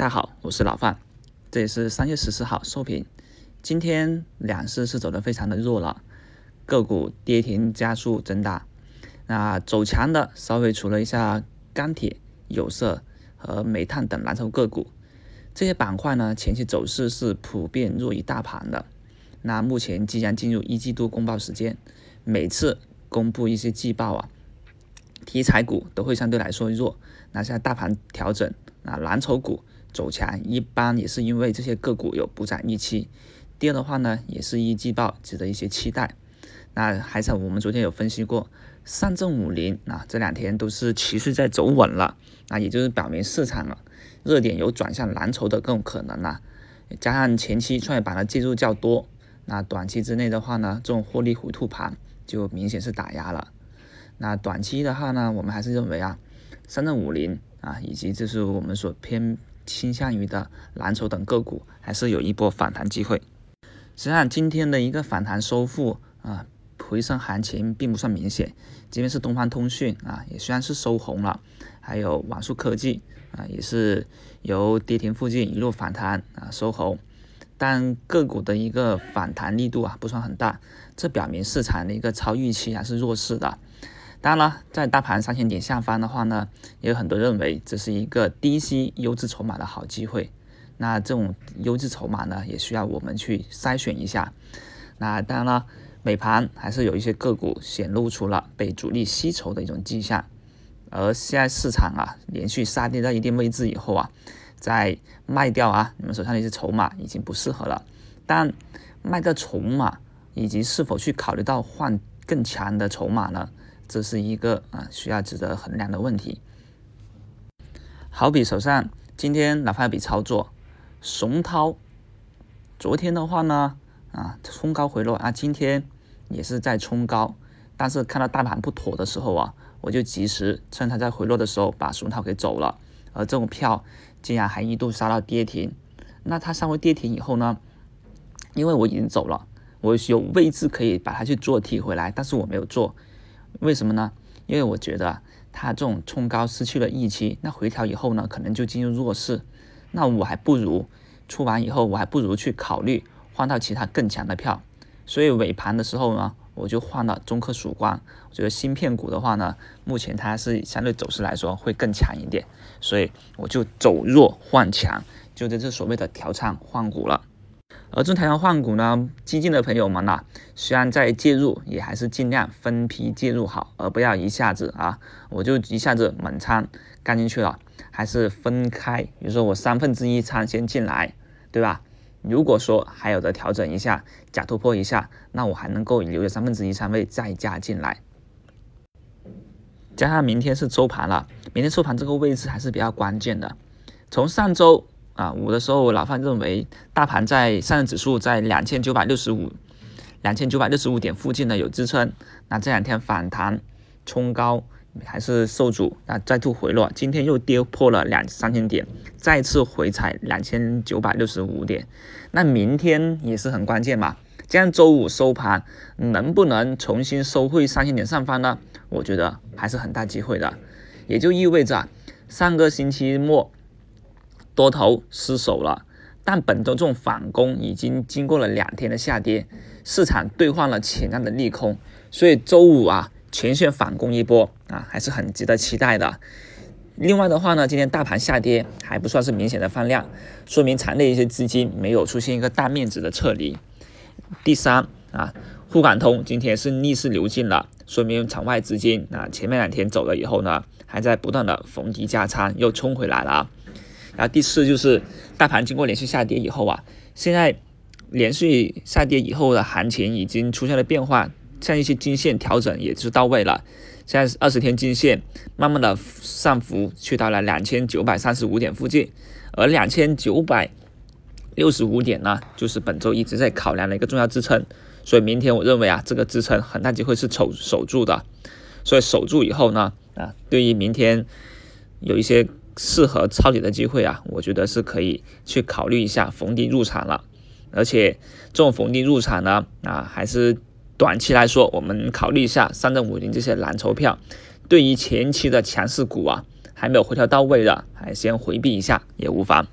大家好，我是老范，这里是三月十四号收评。今天两市是走的非常的弱了，个股跌停加速增大。那走强的稍微除了一下钢铁、有色和煤炭等蓝筹个股，这些板块呢前期走势是普遍弱于大盘的。那目前即将进入一季度公报时间，每次公布一些季报啊，题材股都会相对来说弱。那现在大盘调整，那蓝筹股。走强一般也是因为这些个股有补涨预期。第二的话呢，也是一季报值得一些期待。那还是我们昨天有分析过，上证五零啊，这两天都是持续在走稳了，那也就是表明市场了热点有转向蓝筹的各种可能了。加上前期创业板的介入较多，那短期之内的话呢，这种获利回吐盘就明显是打压了。那短期的话呢，我们还是认为啊，上证五零啊，以及就是我们所偏。倾向于的蓝筹等个股还是有一波反弹机会。实际上，今天的一个反弹收复啊，回升行情并不算明显。即便是东方通讯啊，也虽然是收红了，还有网速科技啊，也是由跌停附近一路反弹啊收红，但个股的一个反弹力度啊不算很大，这表明市场的一个超预期还是弱势的。当然了，在大盘三千点下方的话呢，也有很多认为这是一个低吸优质筹码的好机会。那这种优质筹码呢，也需要我们去筛选一下。那当然了，美盘还是有一些个股显露出了被主力吸筹的一种迹象。而现在市场啊，连续杀跌到一定位置以后啊，在卖掉啊，你们手上的一些筹码已经不适合了。但卖掉筹码以及是否去考虑到换更强的筹码呢？这是一个啊需要值得衡量的问题。好比手上今天哪怕一笔操作，熊涛，昨天的话呢啊冲高回落啊，今天也是在冲高，但是看到大盘不妥的时候啊，我就及时趁它在回落的时候把熊涛给走了，而这种票竟然还一度杀到跌停，那它稍微跌停以后呢，因为我已经走了，我有位置可以把它去做提回来，但是我没有做。为什么呢？因为我觉得它这种冲高失去了预期，那回调以后呢，可能就进入弱势。那我还不如出完以后，我还不如去考虑换到其他更强的票。所以尾盘的时候呢，我就换了中科曙光。我觉得芯片股的话呢，目前它是相对走势来说会更强一点，所以我就走弱换强，就在这所谓的调仓换股了。而中台湾换股呢，激进的朋友们呐，虽然在介入，也还是尽量分批介入好，而不要一下子啊，我就一下子猛仓干进去了，还是分开，比如说我三分之一仓先进来，对吧？如果说还有的调整一下，假突破一下，那我还能够留着三分之一仓位再加进来。加上明天是收盘了，明天收盘这个位置还是比较关键的，从上周。啊，五的时候，老范认为大盘在上证指数在两千九百六十五、两千九百六十五点附近呢有支撑。那这两天反弹冲高还是受阻，那再度回落，今天又跌破了两三千点，再次回踩两千九百六十五点。那明天也是很关键嘛，这样周五收盘能不能重新收回三千点上方呢？我觉得还是很大机会的，也就意味着上个星期末。多头失守了，但本周这种反攻已经经过了两天的下跌，市场兑换了潜在的利空，所以周五啊全线反攻一波啊还是很值得期待的。另外的话呢，今天大盘下跌还不算是明显的放量，说明场内一些资金没有出现一个大面值的撤离。第三啊，沪港通今天是逆势流进了，说明场外资金啊前面两天走了以后呢，还在不断的逢低加仓，又冲回来了。然后第四就是大盘经过连续下跌以后啊，现在连续下跌以后的行情已经出现了变化，像一些均线调整也是到位了。现在二十天均线慢慢的上浮，去到了两千九百三十五点附近，而两千九百六十五点呢，就是本周一直在考量的一个重要支撑。所以明天我认为啊，这个支撑很大机会是守守住的。所以守住以后呢，啊，对于明天有一些。适合抄底的机会啊，我觉得是可以去考虑一下逢低入场了。而且这种逢低入场呢，啊，还是短期来说，我们考虑一下三证五零这些蓝筹票。对于前期的强势股啊，还没有回调到位的，还先回避一下也无妨。